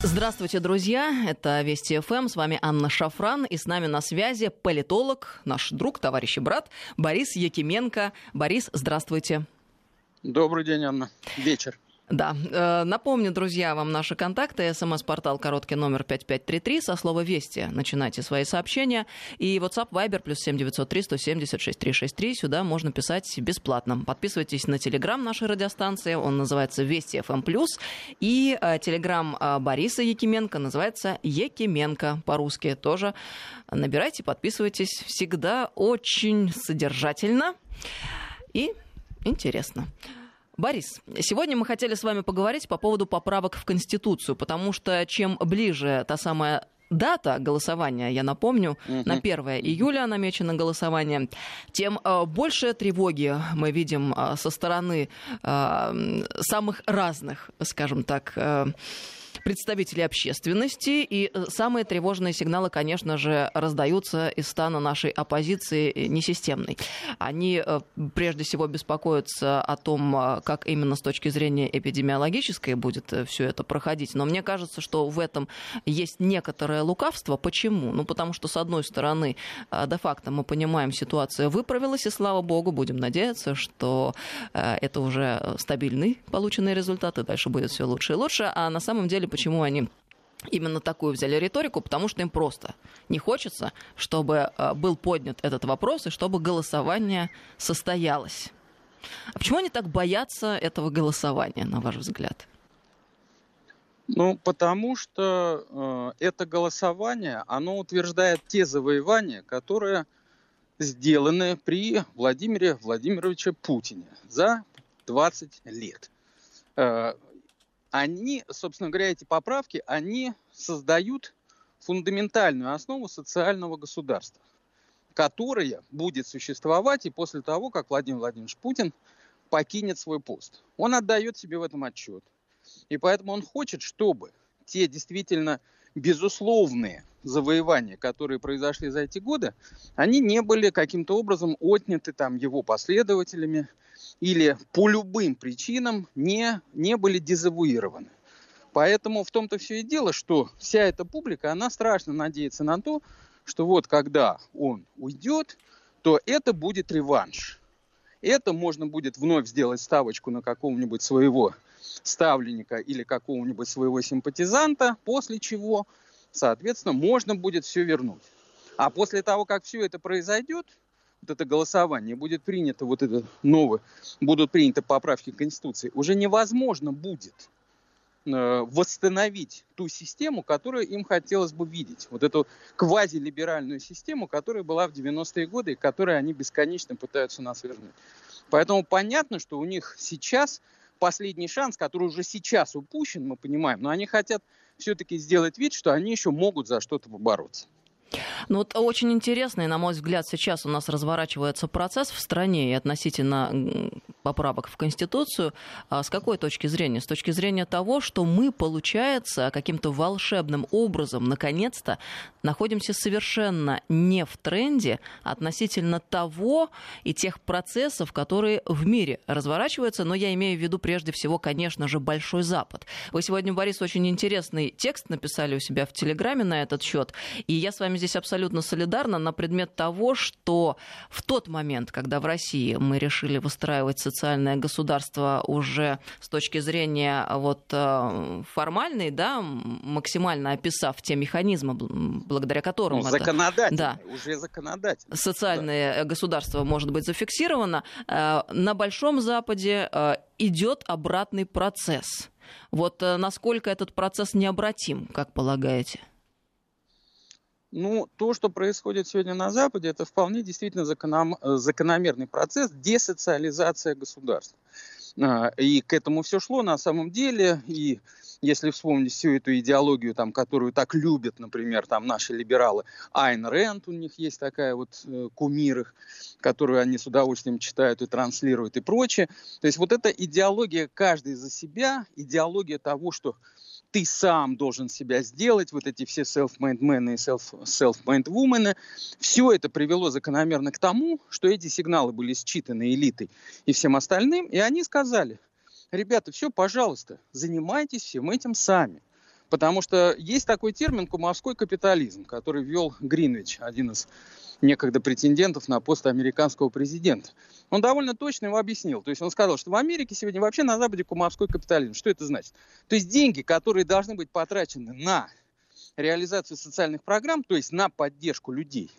Здравствуйте, друзья! Это Вести ФМ. С вами Анна Шафран. И с нами на связи политолог, наш друг, товарищ и брат Борис Якименко. Борис, здравствуйте. Добрый день, Анна. Вечер. Да. Э, напомню, друзья, вам наши контакты. СМС-портал короткий номер 5533. Со слова «Вести» начинайте свои сообщения. И WhatsApp Viber плюс 7903 170 6363. Сюда можно писать бесплатно. Подписывайтесь на телеграм нашей радиостанции. Он называется «Вести FM+.» И э, телеграм э, Бориса Якименко называется «Якименко» по-русски. Тоже набирайте, подписывайтесь. Всегда очень содержательно и интересно. Борис, сегодня мы хотели с вами поговорить по поводу поправок в Конституцию, потому что чем ближе та самая дата голосования, я напомню, угу. на 1 июля намечено голосование, тем э, больше тревоги мы видим э, со стороны э, самых разных, скажем так, представителей общественности. И э, самые тревожные сигналы, конечно же, раздаются из стана нашей оппозиции э, несистемной. Они э, прежде всего беспокоятся о том, как именно с точки зрения эпидемиологической будет все это проходить. Но мне кажется, что в этом есть некоторое лукавство. Почему? Ну, потому что, с одной стороны, де-факто мы понимаем, ситуация выправилась, и слава богу, будем надеяться, что это уже стабильный полученный результат, и дальше будет все лучше и лучше. А на самом деле, почему они именно такую взяли риторику, потому что им просто не хочется, чтобы э, был поднят этот вопрос и чтобы голосование состоялось. А почему они так боятся этого голосования, на ваш взгляд? Ну, потому что э, это голосование, оно утверждает те завоевания, которые сделаны при Владимире Владимировиче Путине за 20 лет. Э, они, собственно говоря, эти поправки, они создают фундаментальную основу социального государства, которое будет существовать и после того, как Владимир Владимирович Путин покинет свой пост. Он отдает себе в этом отчет. И поэтому он хочет, чтобы те действительно безусловные завоевания, которые произошли за эти годы, они не были каким-то образом отняты там его последователями, или по любым причинам не, не были дезавуированы. Поэтому в том-то все и дело, что вся эта публика, она страшно надеется на то, что вот когда он уйдет, то это будет реванш. Это можно будет вновь сделать ставочку на какого-нибудь своего ставленника или какого-нибудь своего симпатизанта, после чего, соответственно, можно будет все вернуть. А после того, как все это произойдет, вот это голосование, будет принято вот это новое, будут приняты поправки к Конституции, уже невозможно будет э, восстановить ту систему, которую им хотелось бы видеть. Вот эту квазилиберальную систему, которая была в 90-е годы и которую они бесконечно пытаются нас вернуть. Поэтому понятно, что у них сейчас последний шанс, который уже сейчас упущен, мы понимаем, но они хотят все-таки сделать вид, что они еще могут за что-то побороться. Ну вот очень интересный, на мой взгляд, сейчас у нас разворачивается процесс в стране и относительно поправок в Конституцию. А с какой точки зрения? С точки зрения того, что мы, получается, каким-то волшебным образом, наконец-то, находимся совершенно не в тренде относительно того и тех процессов, которые в мире разворачиваются, но я имею в виду прежде всего, конечно же, Большой Запад. Вы сегодня, Борис, очень интересный текст написали у себя в Телеграме на этот счет, и я с вами здесь абсолютно солидарна на предмет того, что в тот момент, когда в России мы решили выстраивать социальное государство уже с точки зрения вот э, формальной, да, максимально описав те механизмы, благодаря которым ну, это, да, уже законодательно. Социальное да. государство может быть зафиксировано. Э, на Большом Западе э, идет обратный процесс. Вот насколько этот процесс необратим, как полагаете? Ну, то, что происходит сегодня на Западе, это вполне действительно законом, э, закономерный процесс десоциализация государства. А, и к этому все шло на самом деле. И если вспомнить всю эту идеологию, там, которую так любят, например, там наши либералы, Айн Рэнд, у них есть такая вот э, кумир их, которую они с удовольствием читают и транслируют и прочее. То есть вот эта идеология каждый за себя, идеология того, что ты сам должен себя сделать, вот эти все self-made men и self-made women, все это привело закономерно к тому, что эти сигналы были считаны элитой и всем остальным, и они сказали, ребята, все, пожалуйста, занимайтесь всем этим сами. Потому что есть такой термин «кумовской капитализм», который ввел Гринвич, один из некогда претендентов на пост американского президента. Он довольно точно его объяснил. То есть он сказал, что в Америке сегодня вообще на Западе кумовской капитализм. Что это значит? То есть деньги, которые должны быть потрачены на реализацию социальных программ, то есть на поддержку людей,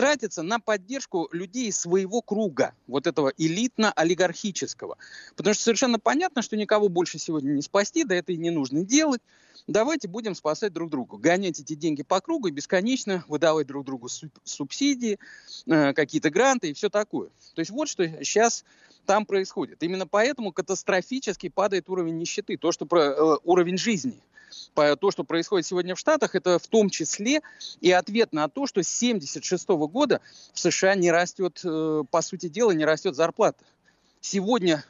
тратятся на поддержку людей своего круга, вот этого элитно-олигархического. Потому что совершенно понятно, что никого больше сегодня не спасти, да это и не нужно делать. Давайте будем спасать друг друга, гонять эти деньги по кругу и бесконечно выдавать друг другу субсидии, э, какие-то гранты и все такое. То есть вот что сейчас там происходит. Именно поэтому катастрофически падает уровень нищеты, то, что про, э, уровень жизни. То, что происходит сегодня в Штатах, это в том числе и ответ на то, что с 1976 года в США не растет, э, по сути дела, не растет зарплата. Сегодня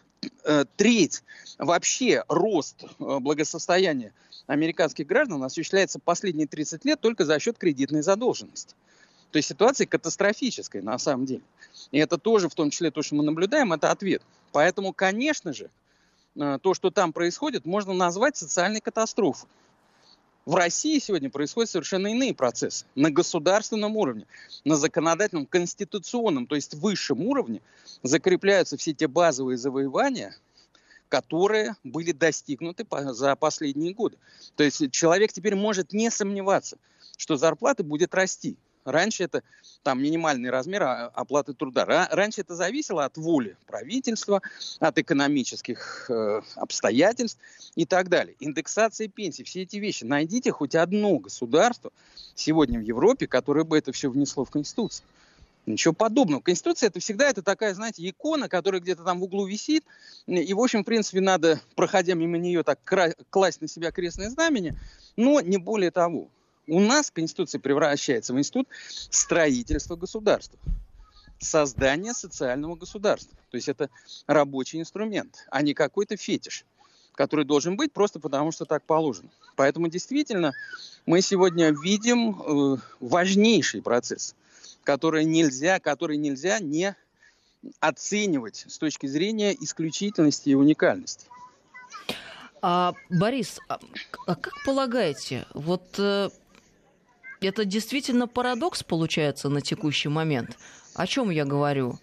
э, треть вообще рост э, благосостояния американских граждан осуществляется последние 30 лет только за счет кредитной задолженности. То есть ситуация катастрофическая на самом деле. И это тоже, в том числе то, что мы наблюдаем, это ответ. Поэтому, конечно же, э, то, что там происходит, можно назвать социальной катастрофой. В России сегодня происходят совершенно иные процессы. На государственном уровне, на законодательном, конституционном, то есть высшем уровне закрепляются все те базовые завоевания, которые были достигнуты за последние годы. То есть человек теперь может не сомневаться, что зарплата будет расти. Раньше это там минимальный размер а, оплаты труда. Раньше это зависело от воли правительства, от экономических э, обстоятельств и так далее. Индексация пенсий, все эти вещи. Найдите хоть одно государство сегодня в Европе, которое бы это все внесло в Конституцию. Ничего подобного. Конституция это всегда это такая, знаете, икона, которая где-то там в углу висит. И, в общем, в принципе, надо, проходя мимо нее, так класть на себя крестное знамение, но не более того. У нас Конституция превращается в институт строительства государства, создания социального государства. То есть это рабочий инструмент, а не какой-то фетиш, который должен быть просто потому, что так положено. Поэтому действительно мы сегодня видим э, важнейший процесс, который нельзя, который нельзя не оценивать с точки зрения исключительности и уникальности. А, Борис, а, а как полагаете, вот э, это действительно парадокс получается на текущий момент. О чем я говорю?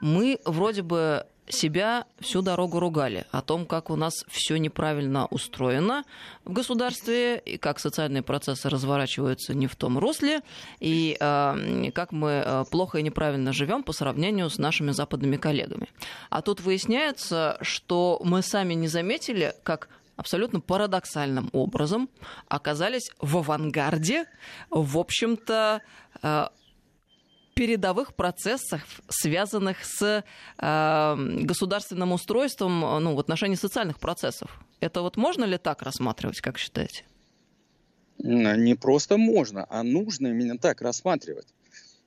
Мы вроде бы себя всю дорогу ругали о том, как у нас все неправильно устроено в государстве, и как социальные процессы разворачиваются не в том русле, и э, как мы э, плохо и неправильно живем по сравнению с нашими западными коллегами. А тут выясняется, что мы сами не заметили, как абсолютно парадоксальным образом оказались в авангарде, в общем-то, э, передовых процессах, связанных с э, государственным устройством ну, в отношении социальных процессов. Это вот можно ли так рассматривать, как считаете? Не просто можно, а нужно именно так рассматривать.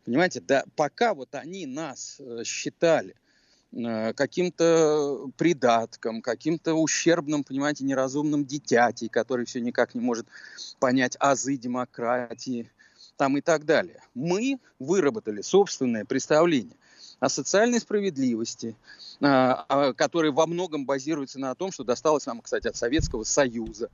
Понимаете, да, пока вот они нас э, считали каким-то придатком, каким-то ущербным, понимаете, неразумным дитятей, который все никак не может понять азы демократии, там и так далее. Мы выработали собственное представление о социальной справедливости, э, а, которое во многом базируется на том, что досталось нам, кстати, от Советского Союза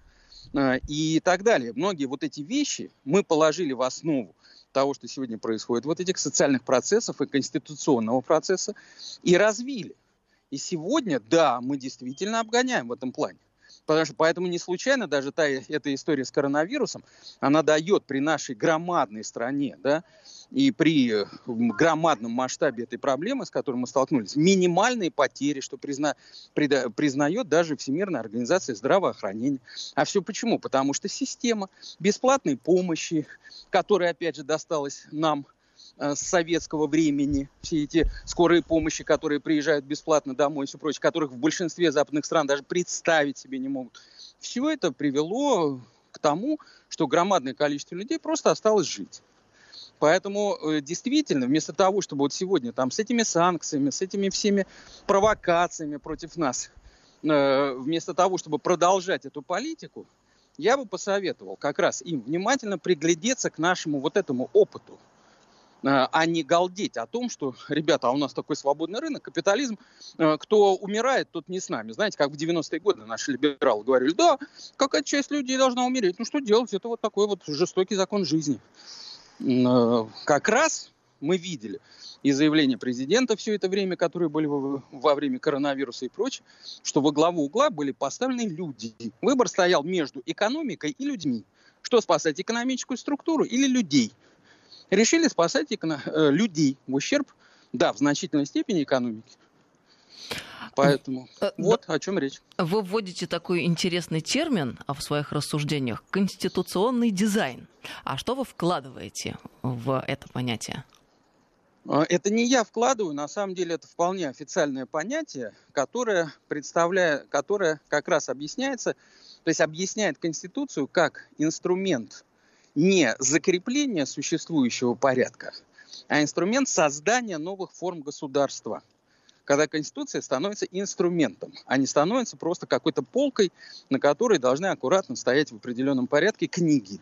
э, и так далее. Многие вот эти вещи мы положили в основу того, что сегодня происходит, вот этих социальных процессов и конституционного процесса, и развили. И сегодня, да, мы действительно обгоняем в этом плане. Потому что поэтому не случайно даже та, эта история с коронавирусом, она дает при нашей громадной стране, да, и при э, громадном масштабе этой проблемы, с которой мы столкнулись, минимальные потери, что призна, прида, признает даже Всемирная организация здравоохранения. А все почему? Потому что система бесплатной помощи, которая, опять же, досталась нам э, с советского времени, все эти скорые помощи, которые приезжают бесплатно домой и все прочее, которых в большинстве западных стран даже представить себе не могут. Все это привело к тому, что громадное количество людей просто осталось жить. Поэтому э, действительно, вместо того, чтобы вот сегодня там с этими санкциями, с этими всеми провокациями против нас, э, вместо того, чтобы продолжать эту политику, я бы посоветовал как раз им внимательно приглядеться к нашему вот этому опыту. а не галдеть о том, что, ребята, а у нас такой свободный рынок, капитализм, кто умирает, тот не с нами. Знаете, как в 90-е годы наши либералы говорили, да, какая часть людей должна умереть, ну что делать, это вот такой вот жестокий закон жизни. Как раз мы видели и заявления президента все это время, которые были во время коронавируса и прочее, что во главу угла были поставлены люди. Выбор стоял между экономикой и людьми. Что спасать, экономическую структуру или людей? Решили спасать э, людей в ущерб, да, в значительной степени экономики. Поэтому э, вот о чем речь. Вы вводите такой интересный термин в своих рассуждениях – конституционный дизайн. А что вы вкладываете в это понятие? А, это не я вкладываю, на самом деле это вполне официальное понятие, которое, представляет, которое как раз объясняется, то есть объясняет Конституцию как инструмент не закрепления существующего порядка, а инструмент создания новых форм государства. Когда Конституция становится инструментом, а не становится просто какой-то полкой, на которой должны аккуратно стоять в определенном порядке книги.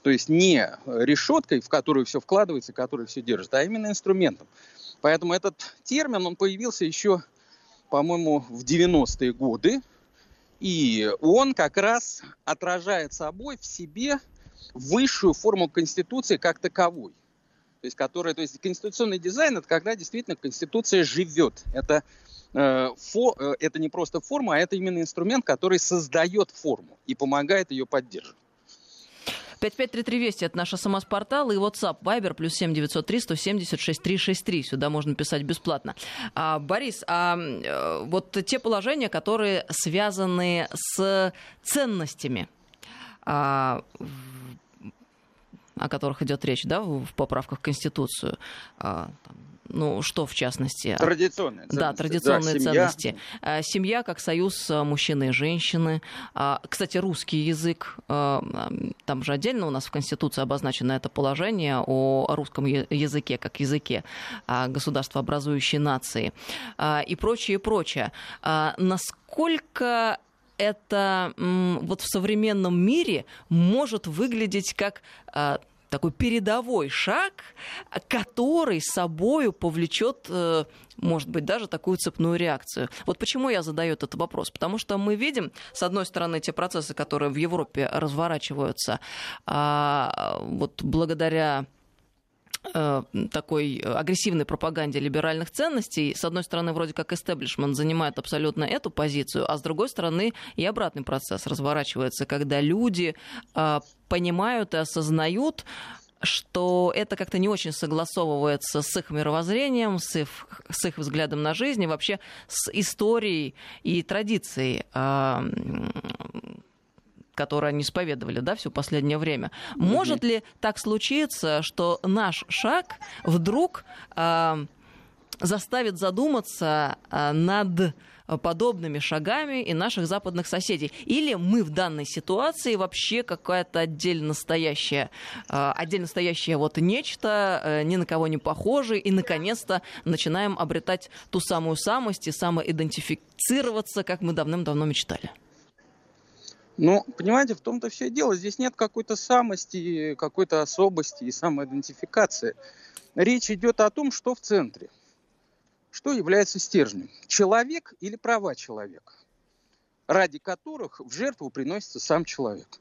То есть не решеткой, в которую все вкладывается, которая все держит, а именно инструментом. Поэтому этот термин, он появился еще, по-моему, в 90-е годы. И он как раз отражает собой в себе высшую форму Конституции как таковой. То есть, которая, то есть конституционный дизайн это когда действительно Конституция живет. Это, э, фо, э, это не просто форма, а это именно инструмент, который создает форму и помогает ее поддерживать. 5533 Вести – это наша самоспортал и WhatsApp, Viber, плюс 7903 176 363. Сюда можно писать бесплатно. А, Борис, а э, вот те положения, которые связаны с ценностями, а, о которых идет речь, да, в поправках в Конституцию, а, ну, что в частности? Традиционные ценности. Да, традиционные да, семья. ценности. А, семья как союз а, мужчины и женщины. Кстати, русский язык. Там же отдельно у нас в Конституции обозначено это положение о русском языке как языке государства образующей нации. И прочее, и прочее. Насколько это вот в современном мире может выглядеть как такой передовой шаг, который собою повлечет, э, может быть, даже такую цепную реакцию. Вот почему я задаю этот вопрос? Потому что мы видим, с одной стороны, те процессы, которые в Европе разворачиваются, а, вот благодаря такой агрессивной пропаганде либеральных ценностей. С одной стороны, вроде как истеблишмент занимает абсолютно эту позицию, а с другой стороны и обратный процесс разворачивается, когда люди э, понимают и осознают, что это как-то не очень согласовывается с их мировоззрением, с их, с их взглядом на жизнь и вообще с историей и традицией э, которые они исповедовали, да, все последнее время. Mm-hmm. Может ли так случиться, что наш шаг вдруг э, заставит задуматься э, над подобными шагами и наших западных соседей? Или мы в данной ситуации вообще какая-то отдельно стоящая, отдельно стоящее вот нечто, э, ни на кого не похожее, и наконец-то начинаем обретать ту самую самость и самоидентифицироваться, как мы давным-давно мечтали? Ну, понимаете, в том-то все дело. Здесь нет какой-то самости, какой-то особости и самоидентификации. Речь идет о том, что в центре. Что является стержнем? Человек или права человека, ради которых в жертву приносится сам человек.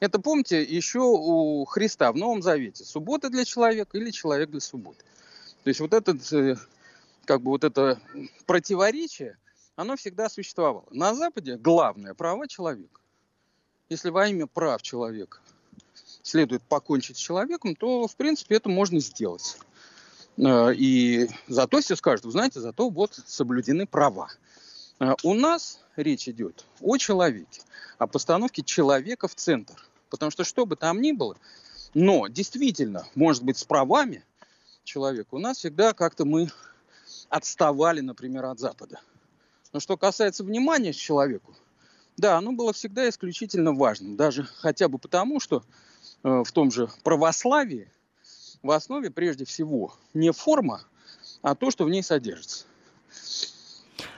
Это помните еще у Христа в Новом Завете. Суббота для человека или человек для субботы. То есть вот этот, э, как бы вот это противоречие, оно всегда существовало. На Западе главное право человека. Если во имя прав человека следует покончить с человеком, то, в принципе, это можно сделать. Э, и зато все скажут, вы знаете, зато вот соблюдены права. Э, у нас речь идет о человеке, о постановке человека в центр. Потому что что бы там ни было, но действительно, может быть, с правами человека у нас всегда как-то мы отставали, например, от Запада. Но что касается внимания к человеку, да, оно было всегда исключительно важным, даже хотя бы потому, что э, в том же православии в основе прежде всего не форма, а то, что в ней содержится.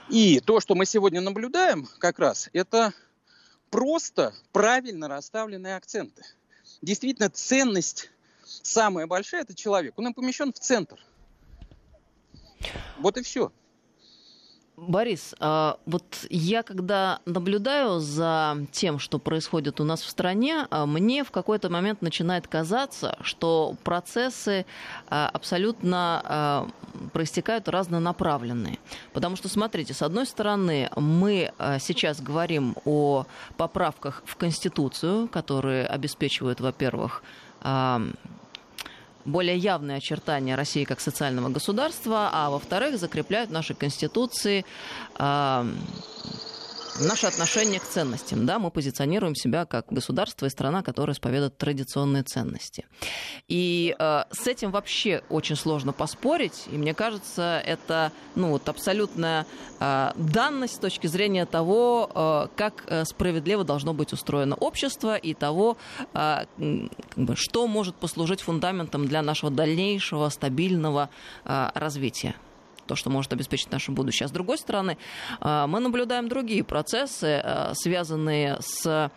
И то, что мы сегодня наблюдаем, как раз, это просто правильно расставленные акценты. Действительно, ценность самая большая – это человек. Он помещен в центр. Вот и все. Борис, а, вот я когда наблюдаю за тем, что происходит у нас в стране, а, мне в какой-то момент начинает казаться, что процессы а, абсолютно проистекают разнонаправленные. Потому что, смотрите, с одной стороны, мы сейчас говорим о поправках в Конституцию, которые обеспечивают, во-первых, более явные очертания России как социального государства, а во-вторых, закрепляют в нашей Конституции э, наше отношение к ценностям. Да, мы позиционируем себя как государство и страна, которая исповедует традиционные ценности. И э, с этим вообще очень сложно поспорить. И мне кажется, это ну, вот абсолютная э, данность с точки зрения того, э, как э, справедливо должно быть устроено общество и того, э, как бы, что может послужить фундаментом для нашего дальнейшего стабильного э, развития то, что может обеспечить наше будущее. А с другой стороны, а, мы наблюдаем другие процессы, а, связанные с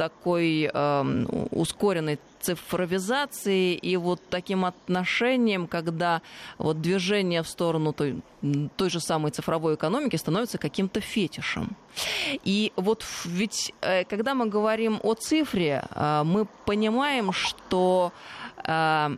такой э, ускоренной цифровизации и вот таким отношением, когда вот движение в сторону той, той же самой цифровой экономики становится каким-то фетишем. И вот ведь, э, когда мы говорим о цифре, э, мы понимаем, что э,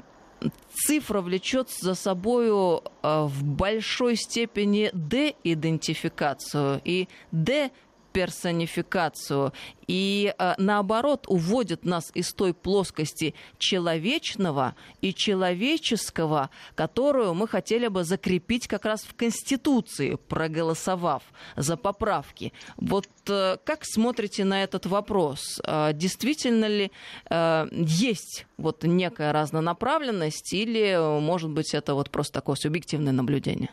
цифра влечет за собою э, в большой степени деидентификацию. И де персонификацию и э, наоборот уводит нас из той плоскости человечного и человеческого, которую мы хотели бы закрепить как раз в Конституции, проголосовав за поправки. Вот э, как смотрите на этот вопрос? Э, действительно ли есть вот некая разнонаправленность или, может быть, это вот просто такое субъективное наблюдение?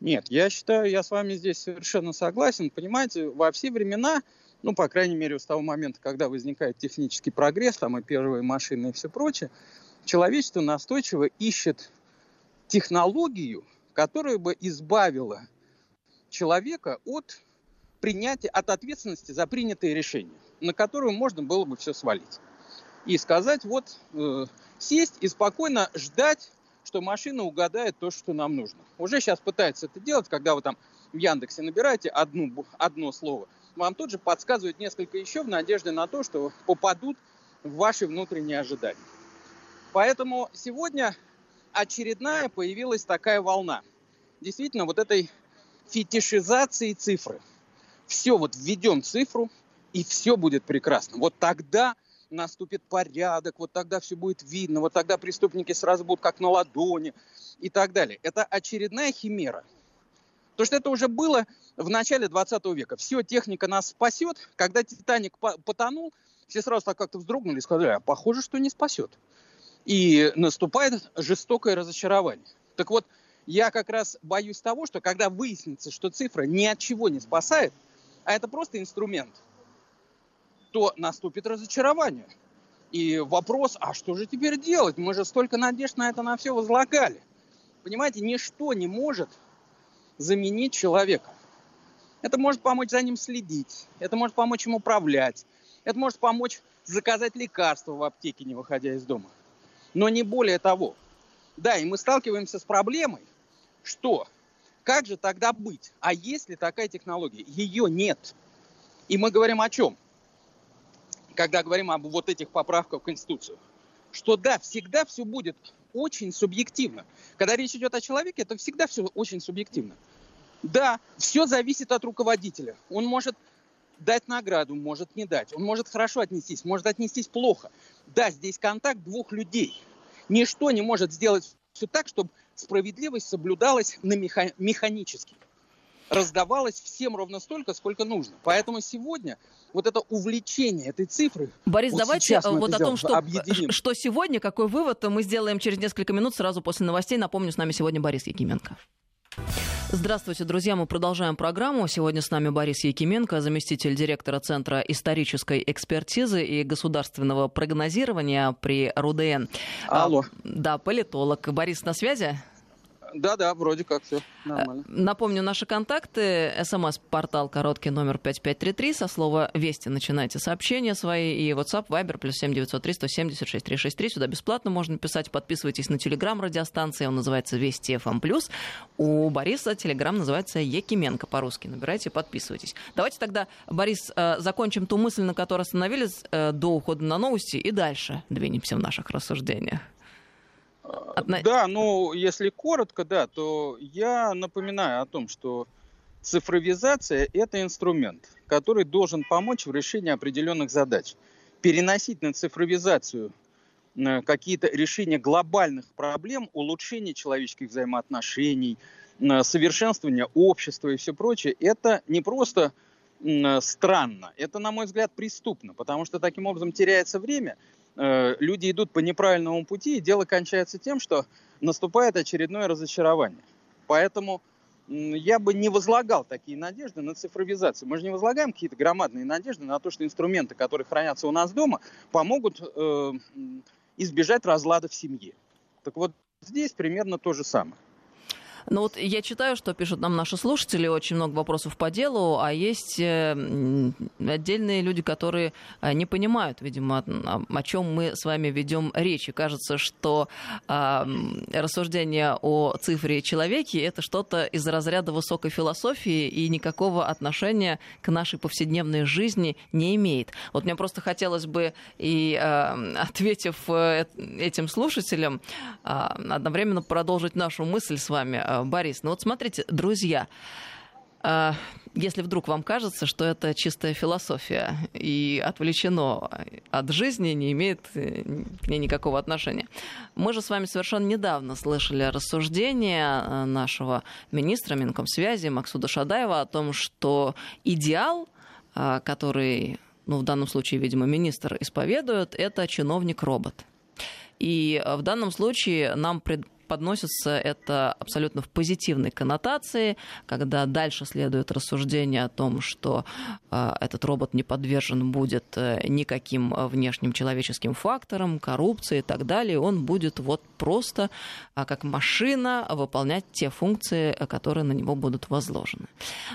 Нет, я считаю, я с вами здесь совершенно согласен. Понимаете, во все времена, ну, по крайней мере, с того момента, когда возникает технический прогресс, там и первые машины и все прочее, человечество настойчиво ищет технологию, которая бы избавила человека от принятия, от ответственности за принятые решения, на которую можно было бы все свалить. И сказать, вот, э, сесть и спокойно ждать что машина угадает то, что нам нужно. Уже сейчас пытается это делать, когда вы там в Яндексе набираете одну, одно слово, вам тут же подсказывают несколько еще в надежде на то, что попадут в ваши внутренние ожидания. Поэтому сегодня очередная появилась такая волна. Действительно, вот этой фетишизации цифры. Все, вот введем цифру, и все будет прекрасно. Вот тогда наступит порядок, вот тогда все будет видно, вот тогда преступники сразу будут как на ладони и так далее. Это очередная химера. То, что это уже было в начале 20 века. Все, техника нас спасет. Когда Титаник потонул, все сразу так как-то вздрогнули и сказали, а похоже, что не спасет. И наступает жестокое разочарование. Так вот, я как раз боюсь того, что когда выяснится, что цифра ни от чего не спасает, а это просто инструмент – то наступит разочарование. И вопрос, а что же теперь делать? Мы же столько надежд на это на все возлагали. Понимаете, ничто не может заменить человека. Это может помочь за ним следить, это может помочь ему управлять, это может помочь заказать лекарства в аптеке, не выходя из дома. Но не более того. Да, и мы сталкиваемся с проблемой, что как же тогда быть? А есть ли такая технология? Ее нет. И мы говорим о чем? Когда говорим об вот этих поправках в Конституцию, что да, всегда все будет очень субъективно. Когда речь идет о человеке, это всегда все очень субъективно. Да, все зависит от руководителя. Он может дать награду, может не дать. Он может хорошо отнестись, может отнестись плохо. Да, здесь контакт двух людей. Ничто не может сделать все так, чтобы справедливость соблюдалась на меха- механически раздавалось всем ровно столько, сколько нужно. Поэтому сегодня вот это увлечение этой цифры... Борис, вот давайте вот о том, что, что сегодня, какой вывод мы сделаем через несколько минут, сразу после новостей. Напомню, с нами сегодня Борис Якименко. Здравствуйте, друзья. Мы продолжаем программу. Сегодня с нами Борис Якименко, заместитель директора Центра исторической экспертизы и государственного прогнозирования при РУДН. Алло. А, да, политолог. Борис на связи? Да-да, вроде как все нормально. Э, напомню, наши контакты. СМС-портал короткий номер 5533. Со слова «Вести» начинайте сообщения свои. И WhatsApp, Viber, плюс 7903 176 363. Сюда бесплатно можно писать. Подписывайтесь на телеграм радиостанции. Он называется «Вести FM+.» У Бориса телеграм называется «Якименко» по-русски. Набирайте, подписывайтесь. Давайте тогда, Борис, э, закончим ту мысль, на которой остановились э, до ухода на новости, и дальше двинемся в наших рассуждениях. Отна... Да, ну, если коротко, да, то я напоминаю о том, что цифровизация – это инструмент, который должен помочь в решении определенных задач. Переносить на цифровизацию э, какие-то решения глобальных проблем, улучшение человеческих взаимоотношений, э, совершенствование общества и все прочее, это не просто э, странно, это, на мой взгляд, преступно, потому что таким образом теряется время – Э, люди идут по неправильному пути, и дело кончается тем, что наступает очередное разочарование. Поэтому я бы не возлагал такие надежды на цифровизацию. Мы же не возлагаем какие-то громадные надежды на то, что инструменты, которые хранятся у нас дома, помогут э, избежать разлада в семье. Так вот здесь примерно то же самое. Ну вот я читаю, что пишут нам наши слушатели, очень много вопросов по делу, а есть э, отдельные люди, которые э, не понимают, видимо, о, чем мы с вами ведем речь. И кажется, что э, рассуждение о цифре человеке это что-то из разряда высокой философии и никакого отношения к нашей повседневной жизни не имеет. Вот мне просто хотелось бы и э, ответив э, этим слушателям, э, одновременно продолжить нашу мысль с вами Борис. Ну вот смотрите, друзья, э, если вдруг вам кажется, что это чистая философия и отвлечено от жизни, не имеет э, к ней никакого отношения. Мы же с вами совершенно недавно слышали рассуждения нашего министра Минкомсвязи Максуда Шадаева о том, что идеал, который, ну, в данном случае, видимо, министр исповедует, это чиновник-робот. И в данном случае нам пред, подносится это абсолютно в позитивной коннотации, когда дальше следует рассуждение о том, что э, этот робот не подвержен будет э, никаким внешним человеческим факторам, коррупции и так далее. Он будет вот просто э, как машина выполнять те функции, которые на него будут возложены.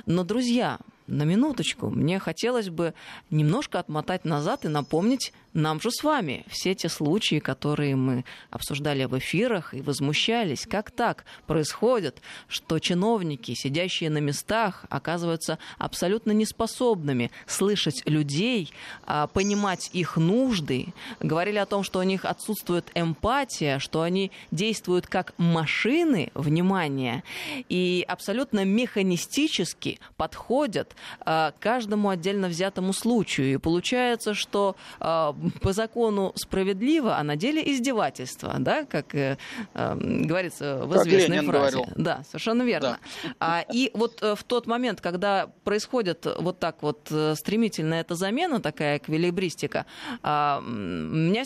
Но, друзья, на минуточку, мне хотелось бы немножко отмотать назад и напомнить нам же с вами все те случаи, которые мы обсуждали в эфирах и возмущались. Как так происходит, что чиновники, сидящие на местах, оказываются абсолютно неспособными слышать людей, а, понимать их нужды, говорили о том, что у них отсутствует эмпатия, что они действуют как машины, внимание, и абсолютно механистически подходят а, к каждому отдельно взятому случаю. И получается, что а, по закону справедливо, а на деле издевательство, да, как э, э, говорится в известной как фразе. Говорил. Да, совершенно верно. Да. А, и вот э, в тот момент, когда происходит вот так вот э, стремительная эта замена, такая эквилибристика, а, у меня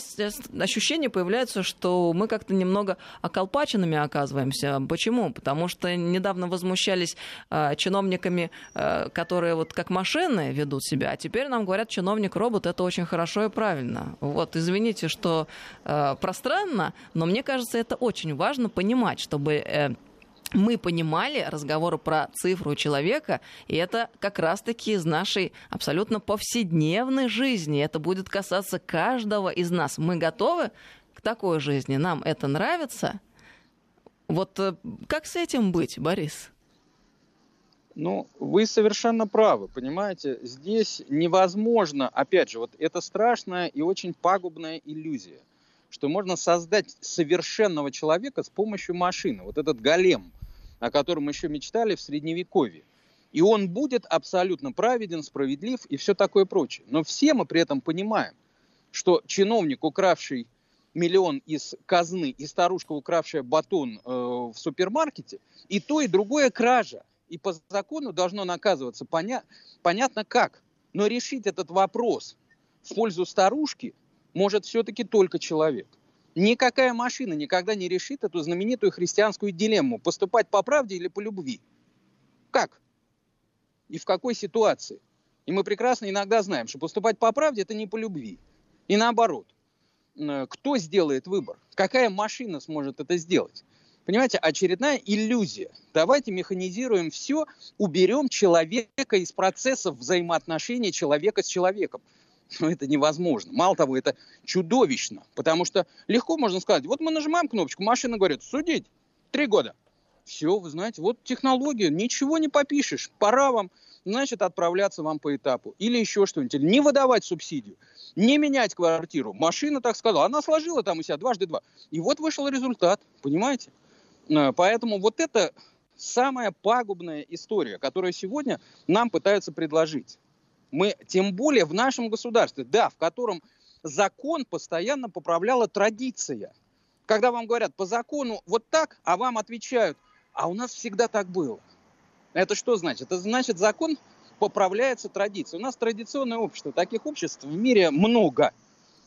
ощущение появляется, что мы как-то немного околпаченными оказываемся. Почему? Потому что недавно возмущались а, чиновниками, а, которые вот как машины ведут себя, а теперь нам говорят, чиновник-робот это очень хорошо и правильно правильно. Вот, извините, что э, пространно, но мне кажется, это очень важно понимать, чтобы э, мы понимали разговоры про цифру человека, и это как раз-таки из нашей абсолютно повседневной жизни. Это будет касаться каждого из нас. Мы готовы к такой жизни? Нам это нравится? Вот э, как с этим быть, Борис? Ну, вы совершенно правы, понимаете, здесь невозможно, опять же, вот это страшная и очень пагубная иллюзия, что можно создать совершенного человека с помощью машины, вот этот голем, о котором еще мечтали в Средневековье. И он будет абсолютно праведен, справедлив и все такое прочее. Но все мы при этом понимаем, что чиновник, укравший миллион из казны, и старушка, укравшая батон э, в супермаркете, и то, и другое кража и по закону должно наказываться. Поня... Понятно как. Но решить этот вопрос в пользу старушки может все-таки только человек. Никакая машина никогда не решит эту знаменитую христианскую дилемму. Поступать по правде или по любви. Как? И в какой ситуации? И мы прекрасно иногда знаем, что поступать по правде – это не по любви. И наоборот. Кто сделает выбор? Какая машина сможет это сделать? Понимаете, очередная иллюзия. Давайте механизируем все, уберем человека из процессов взаимоотношений человека с человеком. Но это невозможно. Мало того, это чудовищно. Потому что легко можно сказать, вот мы нажимаем кнопочку, машина говорит, судить, три года. Все, вы знаете, вот технология, ничего не попишешь. Пора вам, значит, отправляться вам по этапу. Или еще что-нибудь. Или не выдавать субсидию. Не менять квартиру. Машина так сказала. Она сложила там у себя дважды два. И вот вышел результат. Понимаете? Э, поэтому вот это самая пагубная история, которую сегодня нам пытаются предложить. Мы, тем более в нашем государстве, да, в котором закон постоянно поправляла традиция. Когда вам говорят по закону вот так, а вам отвечают, а у нас всегда так было. Это что значит? Это значит закон поправляется традиция. У нас традиционное общество. Таких обществ в мире много,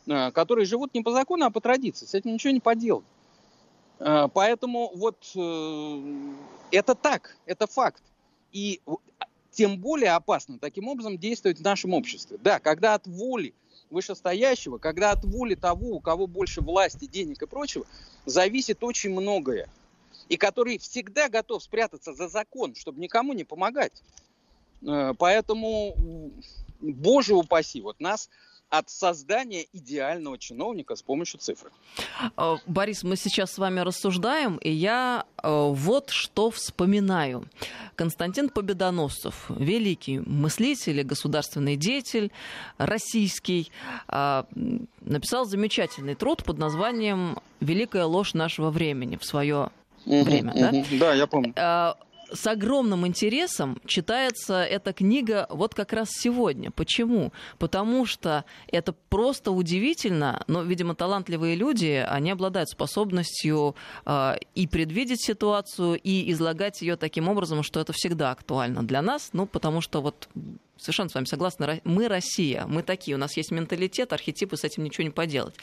э, которые живут не по закону, а по традиции. С этим ничего не поделать. Э, поэтому вот э, это так, это факт. И тем более опасно таким образом действовать в нашем обществе. Да, когда от воли вышестоящего, когда от воли того, у кого больше власти, денег и прочего, зависит очень многое. И который всегда готов спрятаться за закон, чтобы никому не помогать. Э, поэтому, боже упаси, вот нас от создания идеального чиновника с помощью цифры. Э, Борис, мы сейчас с вами рассуждаем, и я э, вот что вспоминаю. Константин Победоносцев, великий мыслитель и государственный деятель, российский, э, написал замечательный труд под названием «Великая ложь нашего времени» в свое время. да? да, я помню с огромным интересом читается эта книга вот как раз сегодня. Почему? Потому что это просто удивительно, но, видимо, талантливые люди, они обладают способностью э, и предвидеть ситуацию, и излагать ее таким образом, что это всегда актуально для нас, ну, потому что вот совершенно с вами согласна. Мы Россия, мы такие, у нас есть менталитет, архетипы, с этим ничего не поделать.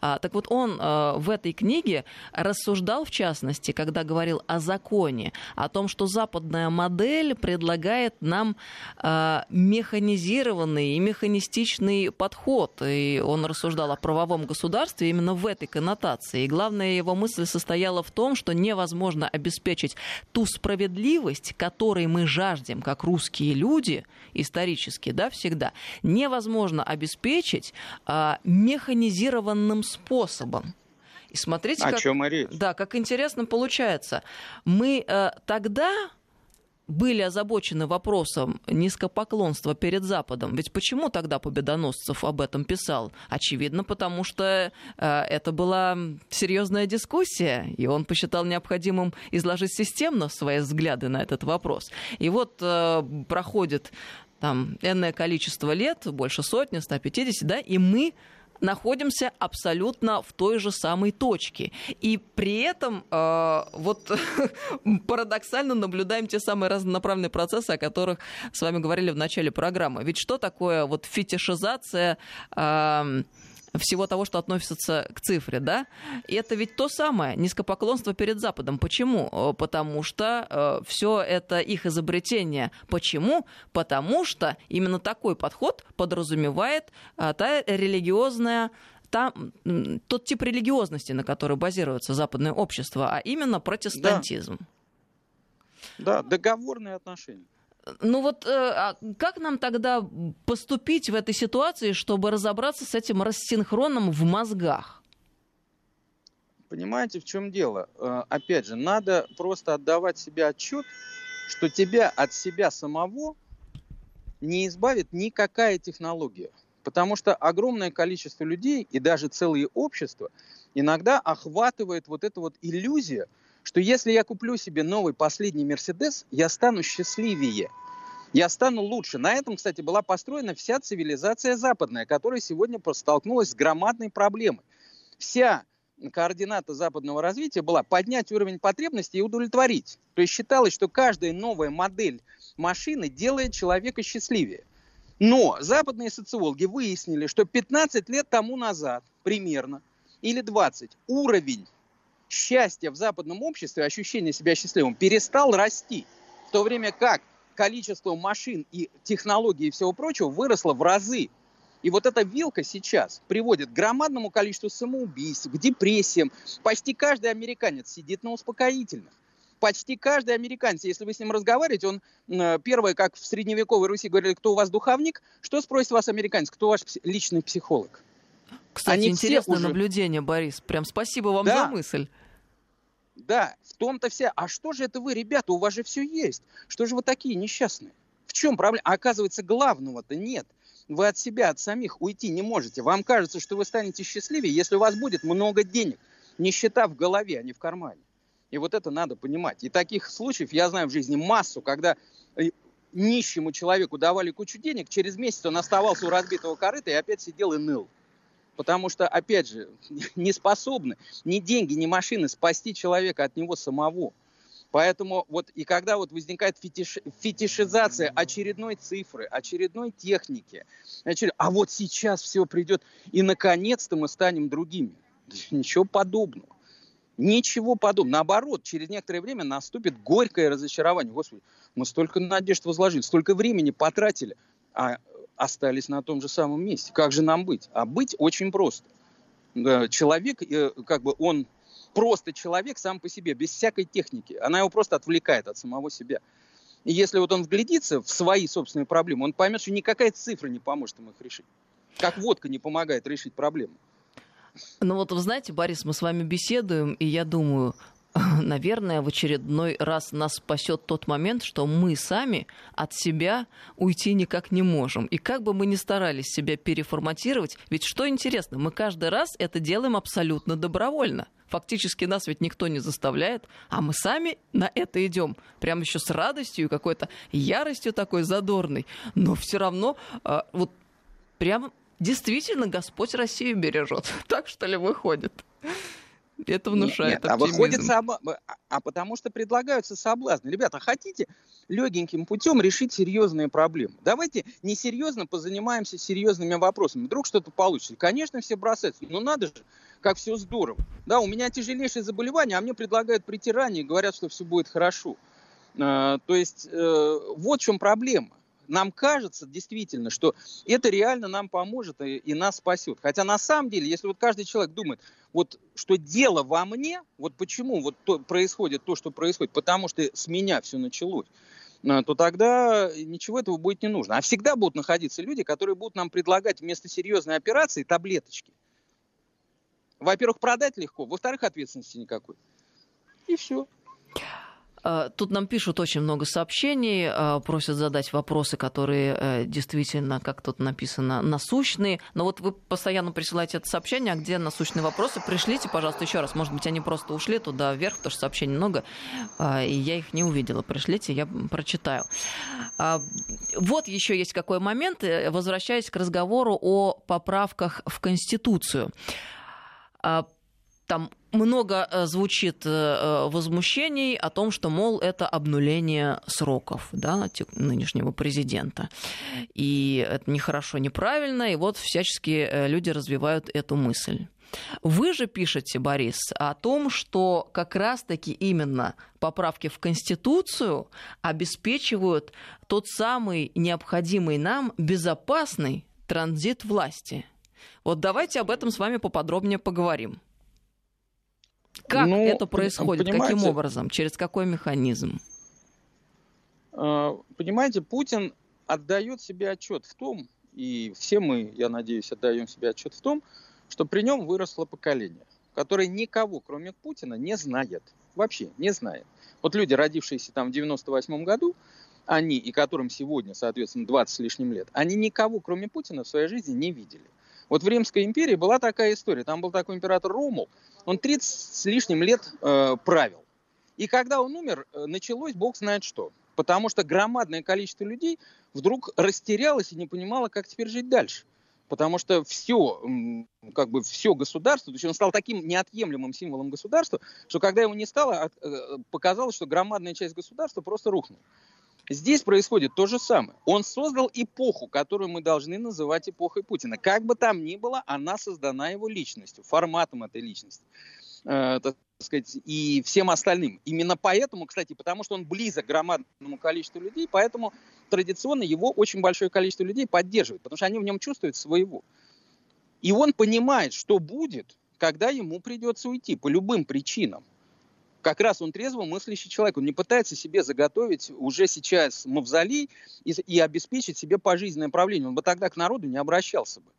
А, так вот, он а, в этой книге рассуждал, в частности, когда говорил о законе, о том, что западная модель предлагает нам а, механизированный и механистичный подход. И он рассуждал о правовом государстве именно в этой коннотации. И главная его мысль состояла в том, что невозможно обеспечить ту справедливость, которой мы жаждем, как русские люди, из исторически, да, всегда, невозможно обеспечить а, механизированным способом. И смотрите, О как, чем речь. Да, как интересно получается. Мы э, тогда были озабочены вопросом низкопоклонства перед Западом. Ведь почему тогда Победоносцев об этом писал? Очевидно, потому что э, это была серьезная дискуссия, и он посчитал необходимым изложить системно свои взгляды на этот вопрос. И вот э, проходит там энное количество лет, больше сотни, 150, да, и мы находимся абсолютно в той же самой точке. И при этом э, вот парадоксально наблюдаем те самые разнонаправленные процессы, о которых с вами говорили в начале программы. Ведь что такое вот фетишизация э, всего того, что относится к цифре, да? И это ведь то самое низкопоклонство перед Западом. Почему? Э, потому что э, все это их изобретение. Почему? Потому что именно такой подход подразумевает э, та религиозная там, тот тип религиозности, на которой базируется западное общество, а именно протестантизм. Да, да договорные отношения. Ну вот э, а как нам тогда поступить в этой ситуации, чтобы разобраться с этим рассинхроном в мозгах? Понимаете, в чем дело? Э, опять же, надо просто отдавать себе отчет, что тебя от себя самого не избавит никакая технология. Потому что огромное количество людей и даже целые общества иногда охватывает вот эта вот иллюзия, что если я куплю себе новый последний Мерседес, я стану счастливее. Я стану лучше. На этом, кстати, была построена вся цивилизация западная, которая сегодня столкнулась с громадной проблемой. Вся координата западного развития была поднять уровень потребностей и удовлетворить. То есть считалось, что каждая новая модель машины делает человека счастливее. Но западные социологи выяснили, что 15 лет тому назад примерно, или 20, уровень счастья в западном обществе, ощущение себя счастливым, перестал расти. В то время как количество машин и технологий и всего прочего выросло в разы. И вот эта вилка сейчас приводит к громадному количеству самоубийств, к депрессиям. Почти каждый американец сидит на успокоительных почти каждый американец, если вы с ним разговариваете, он э, первое, как в средневековой Руси говорили, кто у вас духовник, что спросит вас американец, кто ваш личный психолог? Кстати, Они интересное уже... наблюдение, Борис. Прям спасибо вам да. за мысль. Да, в том-то вся. А что же это вы, ребята, у вас же все есть. Что же вы такие несчастные? В чем проблема? А оказывается, главного-то нет. Вы от себя, от самих уйти не можете. Вам кажется, что вы станете счастливее, если у вас будет много денег. Нищета в голове, а не в кармане. И вот это надо понимать. И таких случаев я знаю в жизни массу, когда э, нищему человеку давали кучу денег, через месяц он оставался у разбитого корыта и опять сидел и ныл. Потому что, опять же, не способны ни деньги, ни машины спасти человека от него самого. Поэтому вот и когда вот возникает фетиш, фетишизация очередной цифры, очередной техники, очеред... а вот сейчас все придет, и наконец-то мы станем другими. Ничего подобного. Ничего подобного. Наоборот, через некоторое время наступит горькое разочарование. Господи, мы столько надежд возложили, столько времени потратили, а остались на том же самом месте. Как же нам быть? А быть очень просто. Человек, э, как бы он просто человек сам по себе, без всякой техники. Она его просто отвлекает от самого себя. И если вот он вглядится в свои собственные проблемы, он поймет, что никакая цифра не поможет ему их решить. Как водка не помогает решить проблему. Ну вот вы знаете, Борис, мы с вами беседуем, и я думаю, наверное, в очередной раз нас спасет тот момент, что мы сами от себя уйти никак не можем. И как бы мы ни старались себя переформатировать, ведь что интересно, мы каждый раз это делаем абсолютно добровольно. Фактически нас ведь никто не заставляет, а мы сами на это идем. Прям еще с радостью и какой-то яростью такой задорной. Но все равно а, вот прям действительно Господь Россию бережет. Так что ли выходит? Это внушает нет, нет, А выходит соб... а потому что предлагаются соблазны. Ребята, хотите легеньким путем решить серьезные проблемы? Давайте несерьезно позанимаемся серьезными вопросами. Вдруг что-то получится. Конечно, все бросаются. Но надо же, как все здорово. Да, у меня тяжелейшее заболевание, а мне предлагают притирание и говорят, что все будет хорошо. А, то есть э, вот в чем проблема нам кажется действительно, что это реально нам поможет и, и нас спасет. Хотя на самом деле, если вот каждый человек думает, вот что дело во мне, вот почему вот то, происходит то, что происходит, потому что с меня все началось, э, то тогда ничего этого будет не нужно. А всегда будут находиться люди, которые будут нам предлагать вместо серьезной операции таблеточки. Во-первых, продать легко, во-вторых, ответственности никакой. И все. Э, тут нам пишут очень много сообщений, э, просят задать вопросы, которые э, действительно, как тут написано, насущные. Но вот вы постоянно присылаете это сообщение, а где насущные вопросы? Пришлите, пожалуйста, еще раз. Может быть, они просто ушли туда вверх, потому что сообщений много, и я их не увидела. Пришлите, я прочитаю. Вот еще есть какой момент, возвращаясь к разговору о поправках в Конституцию там много э, звучит э, э, возмущений о том, что, мол, это обнуление сроков да, нынешнего президента. И это нехорошо, неправильно, и вот всячески люди развивают эту мысль. Вы же пишете, Борис, о том, что как раз-таки именно поправки в Конституцию обеспечивают тот самый необходимый нам безопасный транзит власти. Вот давайте об этом с вами поподробнее поговорим. Как ну, это происходит? Каким образом? Через какой механизм? А, понимаете, Путин отдает себе отчет в том, и все мы, я надеюсь, отдаем себе отчет в том, что при нем выросло поколение, которое никого, кроме Путина, не знает. Вообще не знает. Вот люди, родившиеся там в 98 году, они, и которым сегодня, соответственно, 20 с лишним лет, они никого, кроме Путина, в своей жизни не видели. Вот в Римской империи была такая история. Там был такой император Ромул, он 30 с лишним лет э, правил. И когда он умер, э, началось бог знает что. Потому что громадное количество людей вдруг растерялось и не понимало, как теперь жить дальше. Потому что все, как бы все государство, то есть он стал таким неотъемлемым символом государства, что когда его не стало, э, показалось, что громадная часть государства просто рухнула. Здесь происходит то же самое. Он создал эпоху, которую мы должны называть эпохой Путина. Как бы там ни было, она создана его личностью, форматом этой личности. э, так сказать, и всем остальным. Именно поэтому, кстати, потому что он близок к громадному количеству людей, поэтому традиционно его очень большое количество людей поддерживает, потому что они в нем чувствуют своего. И он понимает, что будет, когда ему придется уйти по любым причинам. Как раз он трезво мыслящий человек. Он не пытается себе заготовить уже сейчас мавзолей и, и обеспечить себе пожизненное правление. Он бы тогда к народу не обращался бы.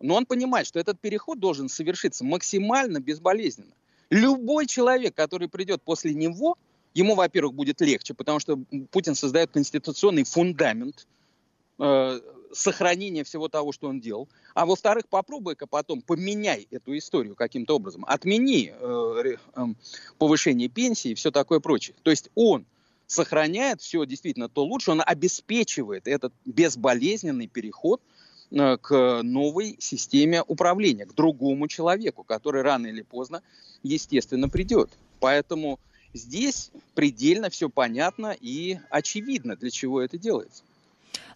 Но он понимает, что этот переход должен совершиться максимально безболезненно. Любой человек, который придет после него, ему, во-первых, будет легче, потому что Путин создает конституционный фундамент сохранения всего того, что он делал. А во-вторых, попробуй-ка потом поменяй эту историю каким-то образом. Отмени э, э, повышение пенсии и все такое прочее. То есть он сохраняет все действительно то лучше, он обеспечивает этот безболезненный переход э, к новой системе управления, к другому человеку, который рано или поздно естественно, придет. Поэтому здесь предельно все понятно и очевидно, для чего это делается.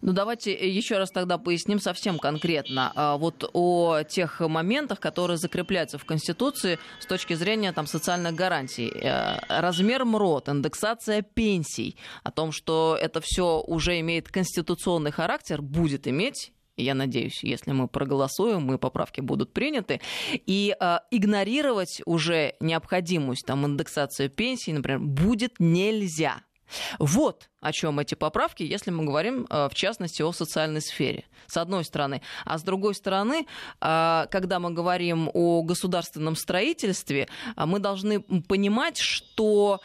Ну, давайте еще раз тогда поясним совсем конкретно а, вот о тех моментах, которые закрепляются в Конституции с точки зрения там, социальных гарантий. Э, размер МРОТ, индексация пенсий, о том, что это все уже имеет конституционный характер, будет иметь я надеюсь, если мы проголосуем, и поправки будут приняты, и э, игнорировать уже необходимость там, индексации пенсии, например, будет нельзя. Вот о чем эти поправки, если мы говорим, э, в частности, о социальной сфере, с одной стороны. А с другой стороны, э, когда мы говорим о государственном строительстве, э, мы должны понимать, что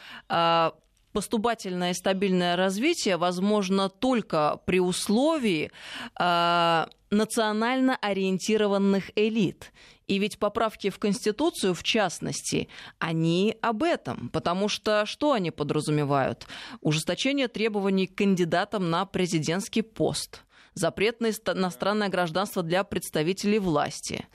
поступательное и стабильное развитие возможно только при условии э, национально ориентированных элит. И ведь поправки в Конституцию, в частности, они об этом. Потому что что они подразумевают? Ужесточение требований к кандидатам на президентский пост – запрет на иностранное гражданство для представителей власти.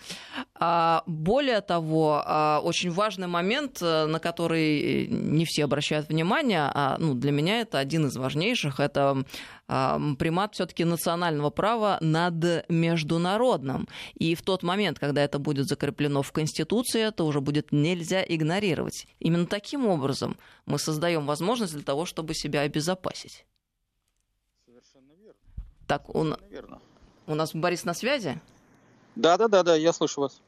А, более того, а, очень важный момент, э, на который не все обращают внимание, а ну, для меня это один из важнейших, это а, примат все-таки национального права над международным. И в тот момент, когда это будет закреплено в Конституции, это уже будет нельзя игнорировать. Именно таким образом мы создаем возможность для того, чтобы себя обезопасить. Так, он... Наверное. У нас Борис на связи? Да, да, да, да, я слышу вас.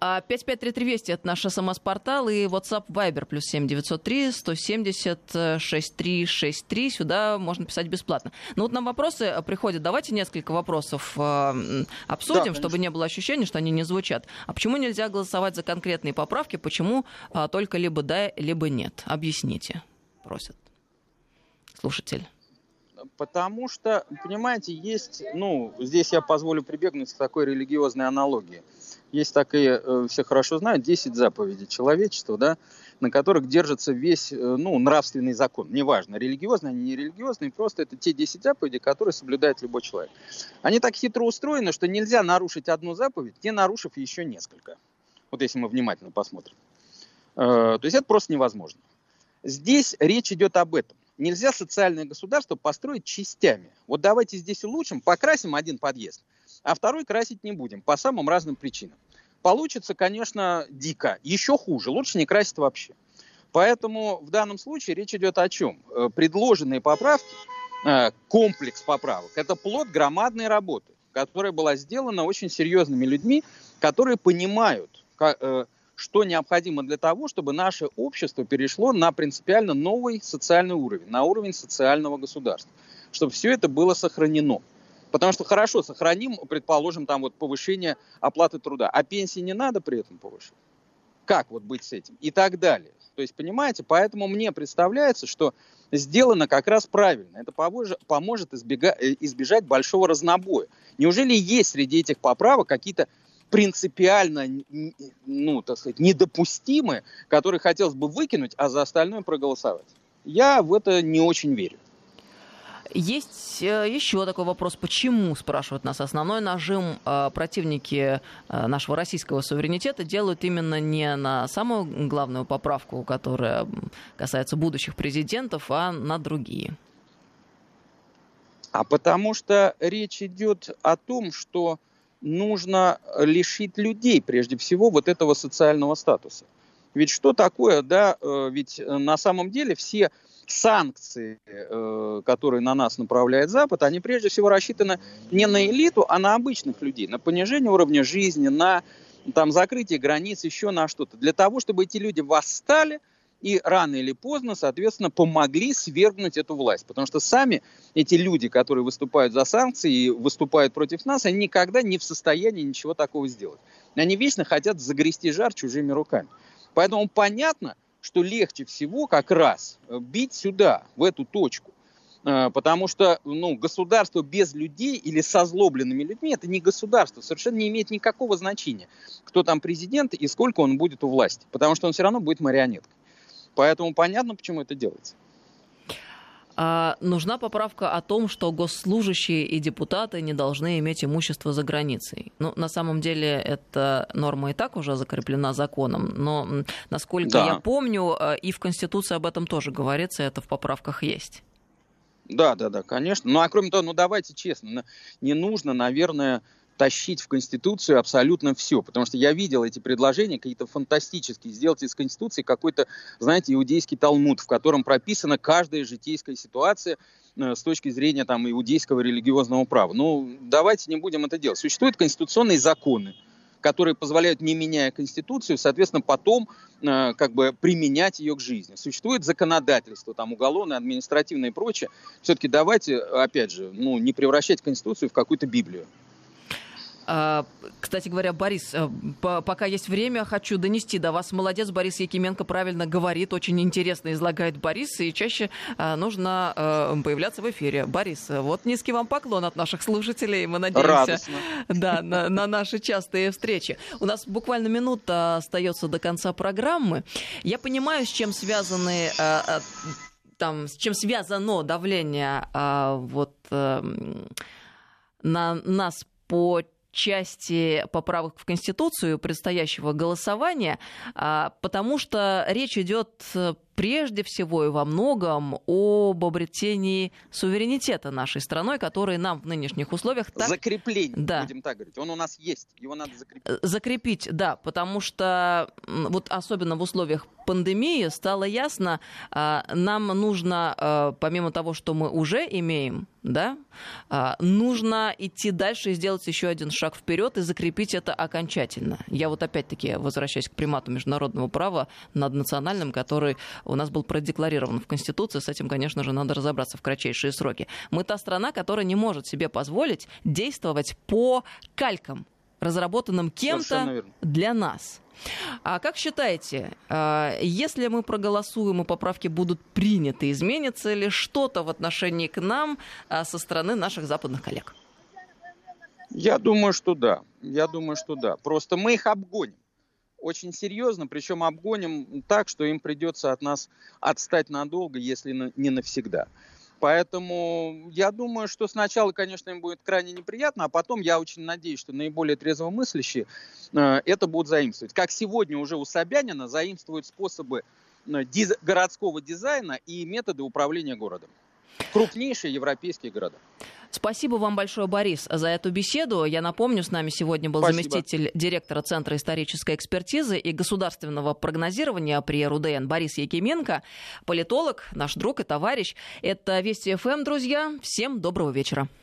553320 это наш смс-портал и WhatsApp Viber плюс 7903 170 6363. Сюда можно писать бесплатно. Ну вот нам вопросы приходят. Давайте несколько вопросов э, обсудим, да, чтобы не было ощущения, что они не звучат. А почему нельзя голосовать за конкретные поправки? Почему э, только либо да, либо нет? Объясните, просят слушатель. Потому что, понимаете, есть, ну, здесь я позволю прибегнуть к такой религиозной аналогии. Есть такие, э, все хорошо знают, 10 заповедей человечества, да, на которых держится весь, э, ну, нравственный закон. Неважно, религиозный они, не религиозный, просто это те 10 заповедей, которые соблюдает любой человек. Они так хитро устроены, что нельзя нарушить одну заповедь, не нарушив еще несколько. Вот если мы внимательно посмотрим. Э, то есть это просто невозможно. Здесь речь идет об этом нельзя социальное государство построить частями. Вот давайте здесь улучшим, покрасим один подъезд, а второй красить не будем по самым разным причинам. Получится, конечно, дико. Еще хуже. Лучше не красить вообще. Поэтому в данном случае речь идет о чем? Э, предложенные поправки, э, комплекс поправок, это плод громадной работы, которая была сделана очень серьезными людьми, которые понимают, э, что необходимо для того, чтобы наше общество перешло на принципиально новый социальный уровень, на уровень социального государства, чтобы все это было сохранено. Потому что хорошо, сохраним, предположим, там вот повышение оплаты труда, а пенсии не надо при этом повышать. Как вот быть с этим? И так далее. То есть, понимаете, поэтому мне представляется, что сделано как раз правильно. Это поможет, избега, э, избежать большого разнобоя. Неужели есть среди этих поправок какие-то принципиально, ну, так сказать, недопустимы, которые хотелось бы выкинуть, а за остальное проголосовать. Я в это не очень верю. Есть э, еще такой вопрос, почему, спрашивают нас, основной нажим э, противники э, нашего российского суверенитета делают именно не на самую главную поправку, которая касается будущих президентов, а на другие? А потому что речь идет о том, что нужно лишить людей, прежде всего, вот этого социального статуса. Ведь что такое, да, э, ведь на самом деле все санкции, э, которые на нас направляет Запад, они прежде всего рассчитаны не на элиту, а на обычных людей, на понижение уровня жизни, на там, закрытие границ, еще на что-то. Для того, чтобы эти люди восстали и рано или поздно, соответственно, помогли свергнуть эту власть. Потому что сами эти люди, которые выступают за санкции и выступают против нас, они никогда не в состоянии ничего такого сделать. Они вечно хотят загрести жар чужими руками. Поэтому понятно, что легче всего как раз э, бить сюда, в эту точку. Э, потому что ну, государство без людей или со злобленными людьми это не государство, совершенно не имеет никакого значения, кто там президент и сколько он будет у власти, потому что он все равно будет марионеткой. Поэтому понятно, почему это делается. А, нужна поправка о том, что госслужащие и депутаты не должны иметь имущество за границей. Ну, на самом деле, эта норма и так уже закреплена законом, но, насколько да. я помню, э, и в Конституции об этом тоже говорится, это в поправках есть. Да, да, да, конечно. Ну, а кроме того, ну давайте честно, не нужно, наверное, тащить в Конституцию абсолютно все, потому что я видел эти предложения какие-то фантастические, сделать из Конституции какой-то, знаете, иудейский талмуд, в котором прописана каждая житейская ситуация э, с точки зрения там иудейского религиозного права. Ну, давайте не будем это делать. Существуют конституционные законы, которые позволяют, не меняя Конституцию, соответственно, потом э, как бы применять ее к жизни. Существует законодательство, там, уголовное, административное и прочее. Все-таки давайте, опять же, ну, не превращать Конституцию в какую-то Библию. А, кстати говоря, Борис, э, пока есть время, хочу донести до вас. Молодец, Борис Якименко правильно говорит, очень интересно излагает Борис, и чаще а, нужно э, появляться в эфире. Борис, вот низкий вам поклон от наших слушателей. Мы надеемся да, на, на наши частые встречи. У нас буквально минута остается до конца программы. Я понимаю, с чем связаны э, там, с чем связано давление вот эм, на нас по части поправок в Конституцию предстоящего голосования, а, потому что речь идет э, прежде всего и во многом об обретении суверенитета нашей страной, который нам в нынешних условиях так... Закрепление, да. будем так говорить. Он у нас есть, его надо закрепить. Э, закрепить, да, потому что вот особенно в условиях пандемии стало ясно, а, нам нужно, а, помимо того, что мы уже имеем, да, а, нужно идти дальше и сделать еще один шаг вперед и закрепить это окончательно. Я вот опять-таки возвращаюсь к примату международного права над национальным, который у нас был продекларирован в Конституции. С этим, конечно же, надо разобраться в кратчайшие сроки. Мы та страна, которая не может себе позволить действовать по калькам, разработанным кем-то для нас. А как считаете, а, если мы проголосуем и поправки будут приняты, изменится ли что-то в отношении к нам а, со стороны наших западных коллег? Я думаю, что да. Я думаю, что да. Просто мы их обгоним очень серьезно, причем обгоним так, что им придется от нас отстать надолго, если не навсегда. Поэтому я думаю, что сначала, конечно, им будет крайне неприятно, а потом я очень надеюсь, что наиболее трезвомыслящие э, это будут заимствовать. Как сегодня уже у Собянина заимствуют способы э, диз- городского дизайна и методы управления городом. Крупнейшие европейские города. Спасибо вам большое, Борис, за эту беседу. Я напомню, с нами сегодня был Спасибо. заместитель директора Центра исторической экспертизы и государственного прогнозирования при РУДН Борис Якименко, политолог, наш друг и товарищ. Это Вести ФМ, друзья. Всем доброго вечера.